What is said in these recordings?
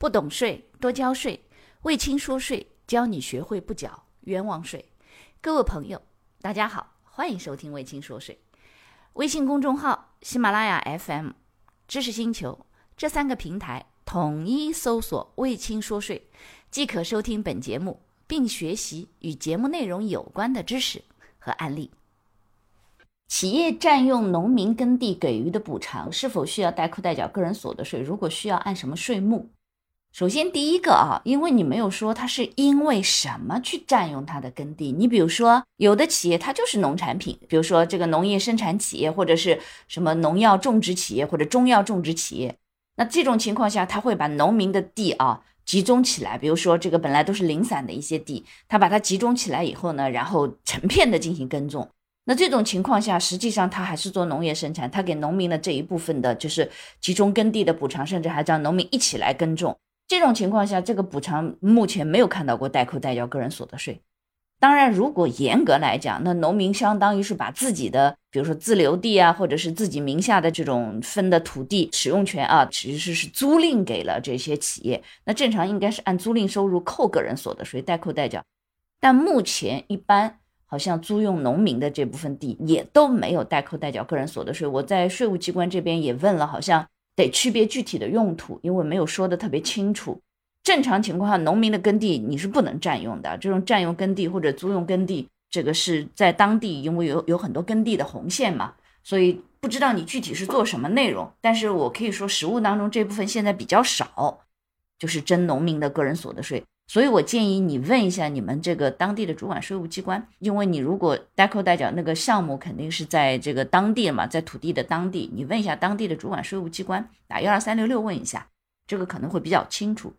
不懂税多交税，魏青说税教你学会不缴冤枉税。各位朋友，大家好，欢迎收听魏青说税。微信公众号、喜马拉雅 FM、知识星球这三个平台统一搜索“魏青说税”，即可收听本节目，并学习与节目内容有关的知识和案例。企业占用农民耕地给予的补偿，是否需要代扣代缴个人所得税？如果需要，按什么税目？首先，第一个啊，因为你没有说它是因为什么去占用它的耕地。你比如说，有的企业它就是农产品，比如说这个农业生产企业，或者是什么农药种植企业或者中药种植企业。那这种情况下，他会把农民的地啊集中起来，比如说这个本来都是零散的一些地，他把它集中起来以后呢，然后成片的进行耕种。那这种情况下，实际上他还是做农业生产，他给农民的这一部分的就是集中耕地的补偿，甚至还让农民一起来耕种。这种情况下，这个补偿目前没有看到过代扣代缴个人所得税。当然，如果严格来讲，那农民相当于是把自己的，比如说自留地啊，或者是自己名下的这种分的土地使用权啊，其实是租赁给了这些企业。那正常应该是按租赁收入扣个人所得税，代扣代缴。但目前一般好像租用农民的这部分地也都没有代扣代缴个人所得税。我在税务机关这边也问了，好像。得区别具体的用途，因为没有说的特别清楚。正常情况下，农民的耕地你是不能占用的。这种占用耕地或者租用耕地，这个是在当地，因为有有很多耕地的红线嘛，所以不知道你具体是做什么内容。但是我可以说，实物当中这部分现在比较少，就是征农民的个人所得税。所以我建议你问一下你们这个当地的主管税务机关，因为你如果代扣代缴那个项目肯定是在这个当地嘛，在土地的当地，你问一下当地的主管税务机关，打幺二三六六问一下，这个可能会比较清楚，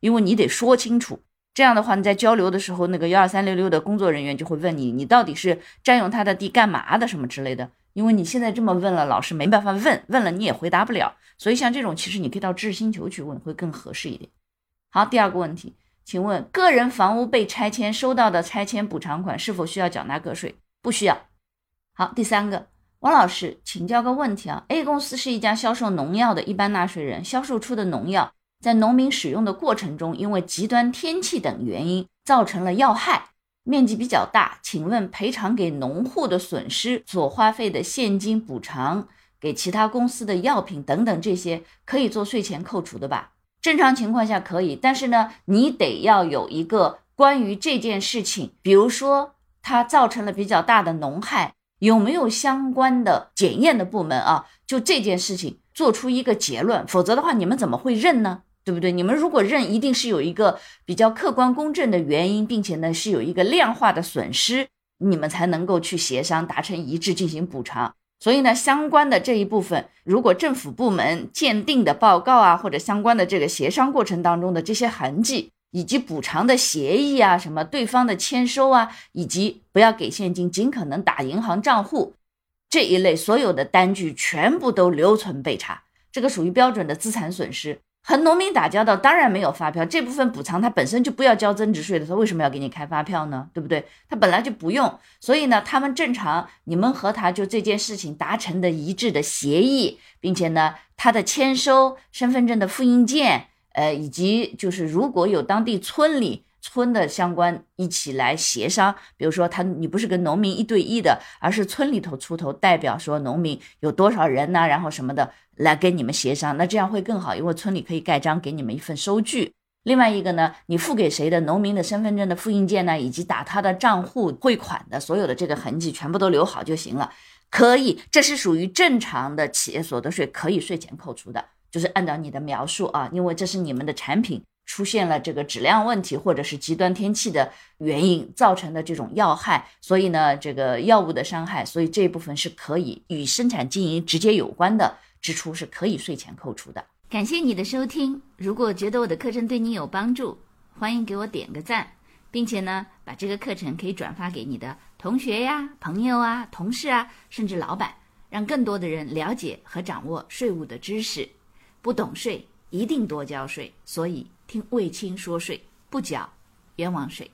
因为你得说清楚，这样的话你在交流的时候，那个幺二三六六的工作人员就会问你，你到底是占用他的地干嘛的什么之类的，因为你现在这么问了，老师没办法问，问了你也回答不了，所以像这种其实你可以到知识星球去问，会更合适一点。好，第二个问题。请问，个人房屋被拆迁收到的拆迁补偿款是否需要缴纳个税？不需要。好，第三个，王老师，请教个问题啊。A 公司是一家销售农药的一般纳税人，销售出的农药在农民使用的过程中，因为极端天气等原因造成了药害，面积比较大。请问，赔偿给农户的损失所花费的现金补偿，给其他公司的药品等等这些，可以做税前扣除的吧？正常情况下可以，但是呢，你得要有一个关于这件事情，比如说它造成了比较大的农害，有没有相关的检验的部门啊？就这件事情做出一个结论，否则的话，你们怎么会认呢？对不对？你们如果认，一定是有一个比较客观公正的原因，并且呢是有一个量化的损失，你们才能够去协商达成一致进行补偿。所以呢，相关的这一部分，如果政府部门鉴定的报告啊，或者相关的这个协商过程当中的这些痕迹，以及补偿的协议啊，什么对方的签收啊，以及不要给现金，尽可能打银行账户这一类所有的单据，全部都留存备查，这个属于标准的资产损失。和农民打交道，当然没有发票这部分补偿，他本身就不要交增值税的，他为什么要给你开发票呢？对不对？他本来就不用，所以呢，他们正常，你们和他就这件事情达成的一致的协议，并且呢，他的签收、身份证的复印件，呃，以及就是如果有当地村里。村的相关一起来协商，比如说他你不是跟农民一对一的，而是村里头出头代表说农民有多少人呢？然后什么的来跟你们协商，那这样会更好，因为村里可以盖章给你们一份收据。另外一个呢，你付给谁的农民的身份证的复印件呢，以及打他的账户汇款的所有的这个痕迹全部都留好就行了。可以，这是属于正常的企业所得税可以税前扣除的，就是按照你的描述啊，因为这是你们的产品。出现了这个质量问题，或者是极端天气的原因造成的这种药害，所以呢，这个药物的伤害，所以这一部分是可以与生产经营直接有关的支出是可以税前扣除的。感谢你的收听，如果觉得我的课程对你有帮助，欢迎给我点个赞，并且呢，把这个课程可以转发给你的同学呀、朋友啊、同事啊，甚至老板，让更多的人了解和掌握税务的知识。不懂税，一定多交税。所以。听卫青说税，不缴冤枉税。